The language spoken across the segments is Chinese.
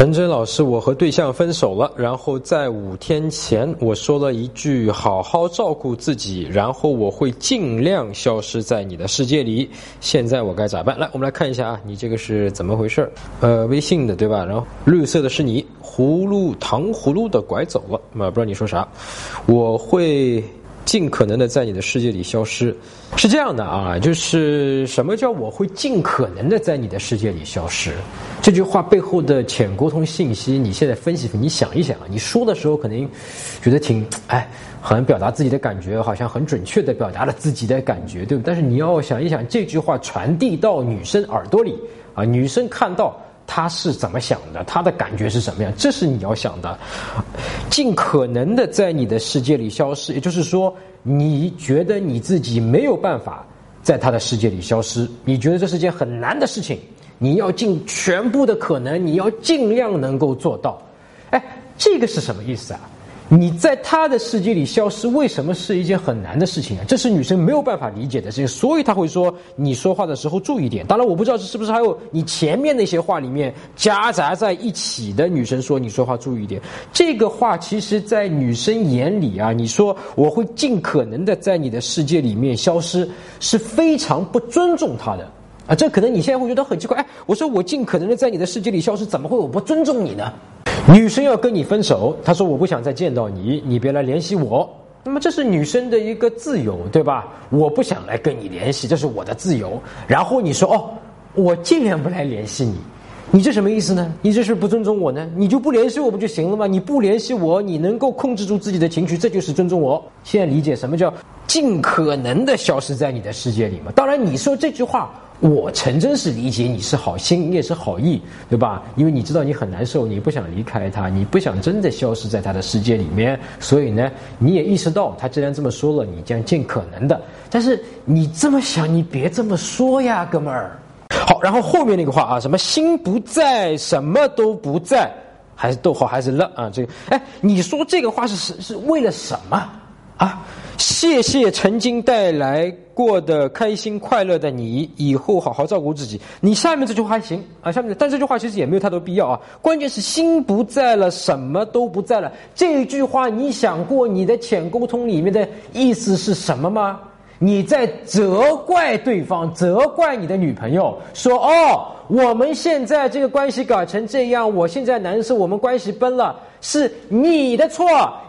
陈真老师，我和对象分手了，然后在五天前我说了一句“好好照顾自己”，然后我会尽量消失在你的世界里。现在我该咋办？来，我们来看一下啊，你这个是怎么回事？呃，微信的对吧？然后绿色的是你，葫芦糖葫芦的拐走了，啊，不知道你说啥？我会。尽可能的在你的世界里消失，是这样的啊，就是什么叫我会尽可能的在你的世界里消失？这句话背后的浅沟通信息，你现在分析，你想一想啊，你说的时候可能觉得挺哎，好像表达自己的感觉，好像很准确的表达了自己的感觉，对不？但是你要想一想，这句话传递到女生耳朵里啊，女生看到。他是怎么想的？他的感觉是什么样？这是你要想的。尽可能的在你的世界里消失，也就是说，你觉得你自己没有办法在他的世界里消失，你觉得这是件很难的事情，你要尽全部的可能，你要尽量能够做到。哎，这个是什么意思啊？你在他的世界里消失，为什么是一件很难的事情啊？这是女生没有办法理解的事情，所以他会说你说话的时候注意点。当然，我不知道是不是还有你前面那些话里面夹杂在一起的女生说你说话注意点。这个话其实，在女生眼里啊，你说我会尽可能的在你的世界里面消失，是非常不尊重她的啊。这可能你现在会觉得很奇怪，哎，我说我尽可能的在你的世界里消失，怎么会我不尊重你呢？女生要跟你分手，她说我不想再见到你，你别来联系我。那么这是女生的一个自由，对吧？我不想来跟你联系，这是我的自由。然后你说哦，我尽量不来联系你，你这什么意思呢？你这是不尊重我呢？你就不联系我不就行了吗？你不联系我，你能够控制住自己的情绪，这就是尊重我。现在理解什么叫尽可能的消失在你的世界里吗？当然，你说这句话。我陈真是理解你是好心，你也是好意，对吧？因为你知道你很难受，你不想离开他，你不想真的消失在他的世界里面，所以呢，你也意识到他既然这么说了，你将尽可能的。但是你这么想，你别这么说呀，哥们儿。好，然后后面那个话啊，什么心不在，什么都不在，还是逗号还是了啊？这个，哎，你说这个话是是是为了什么啊？谢谢曾经带来过的开心快乐的你，以后好好照顾自己。你下面这句话还行啊，下面但这句话其实也没有太多必要啊。关键是心不在了，什么都不在了。这句话你想过你的浅沟通里面的意思是什么吗？你在责怪对方，责怪你的女朋友，说哦，我们现在这个关系搞成这样，我现在难受，我们关系崩了，是你的错，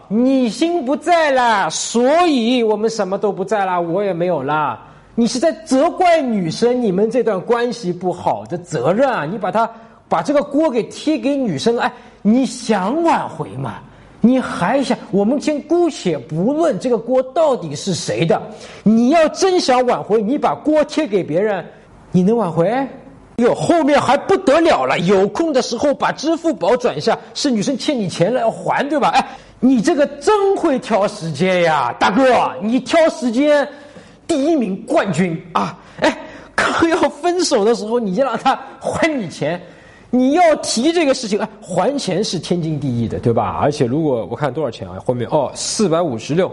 你心不在啦，所以我们什么都不在啦，我也没有啦。你是在责怪女生，你们这段关系不好的责任啊，你把他把这个锅给踢给女生，哎，你想挽回吗？你还想？我们先姑且不论这个锅到底是谁的，你要真想挽回，你把锅贴给别人，你能挽回？哟，后面还不得了了！有空的时候把支付宝转一下，是女生欠你钱了要还，对吧？哎，你这个真会挑时间呀，大哥，你挑时间，第一名冠军啊！哎，刚要分手的时候，你就让他还你钱。你要提这个事情，哎，还钱是天经地义的，对吧？而且如果我看多少钱啊，后面哦，四百五十六，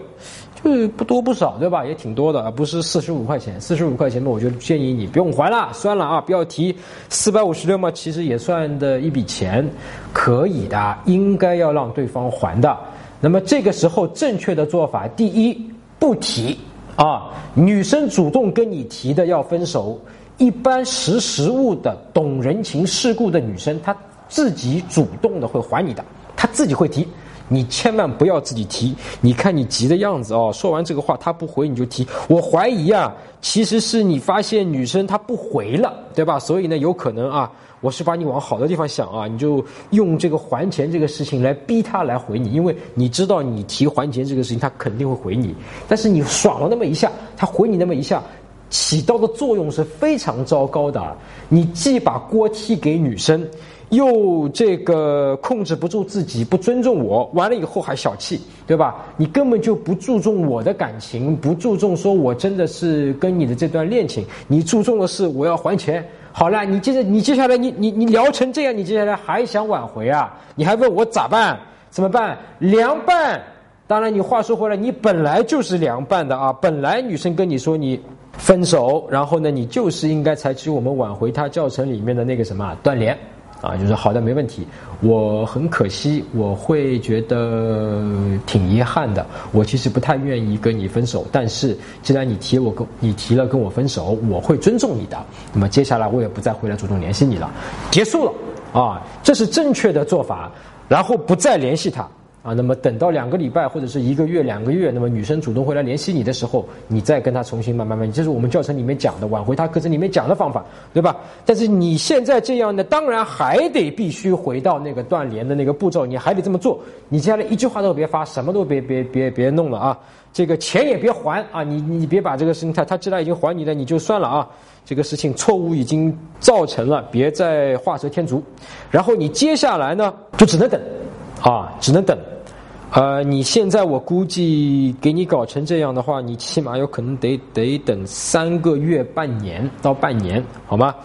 就是不多不少，对吧？也挺多的啊，不是四十五块钱，四十五块钱嘛，我就建议你不用还了，算了啊，不要提。四百五十六嘛，其实也算的一笔钱，可以的，应该要让对方还的。那么这个时候正确的做法，第一，不提啊，女生主动跟你提的要分手。一般识时务的、懂人情世故的女生，她自己主动的会还你的，她自己会提，你千万不要自己提。你看你急的样子哦，说完这个话她不回你就提，我怀疑啊，其实是你发现女生她不回了，对吧？所以呢，有可能啊，我是把你往好的地方想啊，你就用这个还钱这个事情来逼她来回你，因为你知道你提还钱这个事情，她肯定会回你。但是你爽了那么一下，她回你那么一下。起到的作用是非常糟糕的。你既把锅踢给女生，又这个控制不住自己，不尊重我，完了以后还小气，对吧？你根本就不注重我的感情，不注重说我真的是跟你的这段恋情。你注重的是我要还钱。好了，你接着，你接下来，你你你聊成这样，你接下来还想挽回啊？你还问我咋办？怎么办？凉拌。当然，你话说回来，你本来就是凉拌的啊。本来女生跟你说你。分手，然后呢，你就是应该采取我们挽回他教程里面的那个什么断联，啊，就是好的，没问题。我很可惜，我会觉得挺遗憾的。我其实不太愿意跟你分手，但是既然你提我跟你提了跟我分手，我会尊重你的。那么接下来我也不再回来主动联系你了，结束了啊，这是正确的做法。然后不再联系他。啊，那么等到两个礼拜或者是一个月、两个月，那么女生主动回来联系你的时候，你再跟她重新慢慢慢，这是我们教程里面讲的挽回她课程里面讲的方法，对吧？但是你现在这样呢，当然还得必须回到那个断联的那个步骤，你还得这么做。你接下来一句话都别发，什么都别别别别弄了啊！这个钱也别还啊！你你别把这个事情他他既然已经还你了，你就算了啊！这个事情错误已经造成了，别再画蛇添足。然后你接下来呢，就只能等，啊，只能等。呃，你现在我估计给你搞成这样的话，你起码有可能得得等三个月、半年到半年，好吗？